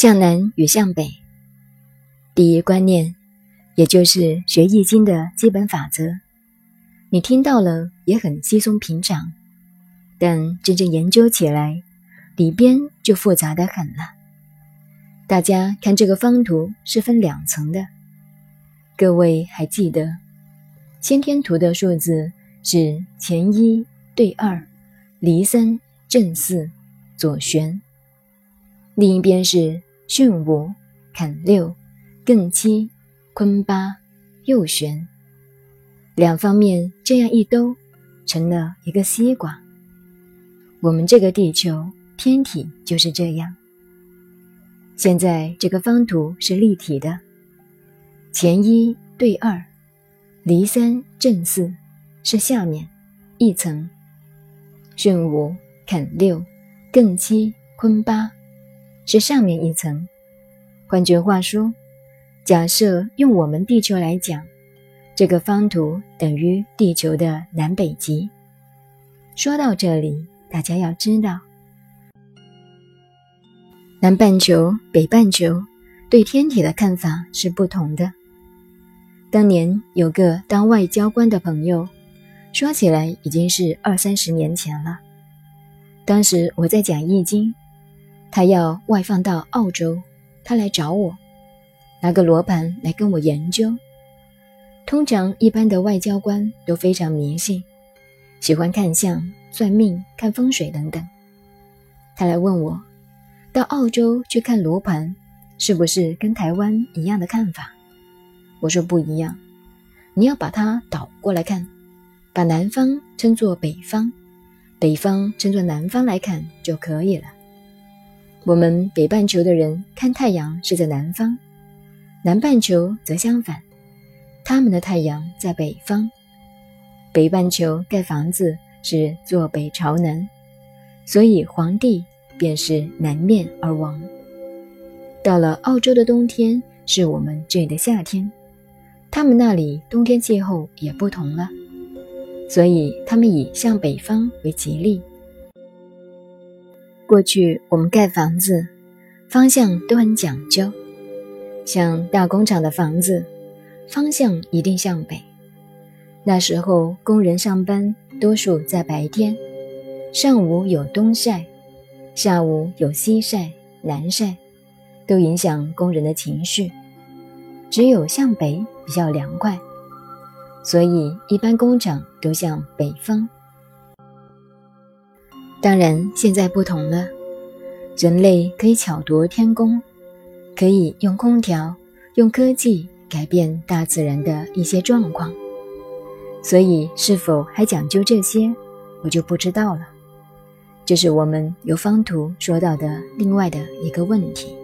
向南与向北，第一观念，也就是学易经的基本法则，你听到了也很稀松平常，但真正研究起来，里边就复杂的很了。大家看这个方图是分两层的，各位还记得，先天图的数字是前一对二，离三正四，左旋。另一边是巽五坎六艮七坤八右旋，两方面这样一兜，成了一个西瓜。我们这个地球天体就是这样。现在这个方图是立体的，前一对二，离三正四是下面一层，巽五坎六艮七坤八。是上面一层。换句话说，假设用我们地球来讲，这个方图等于地球的南北极。说到这里，大家要知道，南半球、北半球对天体的看法是不同的。当年有个当外交官的朋友，说起来已经是二三十年前了。当时我在讲《易经》。他要外放到澳洲，他来找我，拿个罗盘来跟我研究。通常一般的外交官都非常迷信，喜欢看相、算命、看风水等等。他来问我，到澳洲去看罗盘，是不是跟台湾一样的看法？我说不一样，你要把它倒过来看，把南方称作北方，北方称作南方来看就可以了。我们北半球的人看太阳是在南方，南半球则相反，他们的太阳在北方。北半球盖房子是坐北朝南，所以皇帝便是南面而亡。到了澳洲的冬天是我们这里的夏天，他们那里冬天气候也不同了，所以他们以向北方为吉利。过去我们盖房子，方向都很讲究，像大工厂的房子，方向一定向北。那时候工人上班多数在白天，上午有东晒，下午有西晒、南晒，都影响工人的情绪。只有向北比较凉快，所以一般工厂都向北方。当然，现在不同了。人类可以巧夺天工，可以用空调、用科技改变大自然的一些状况。所以，是否还讲究这些，我就不知道了。这是我们由方图说到的另外的一个问题。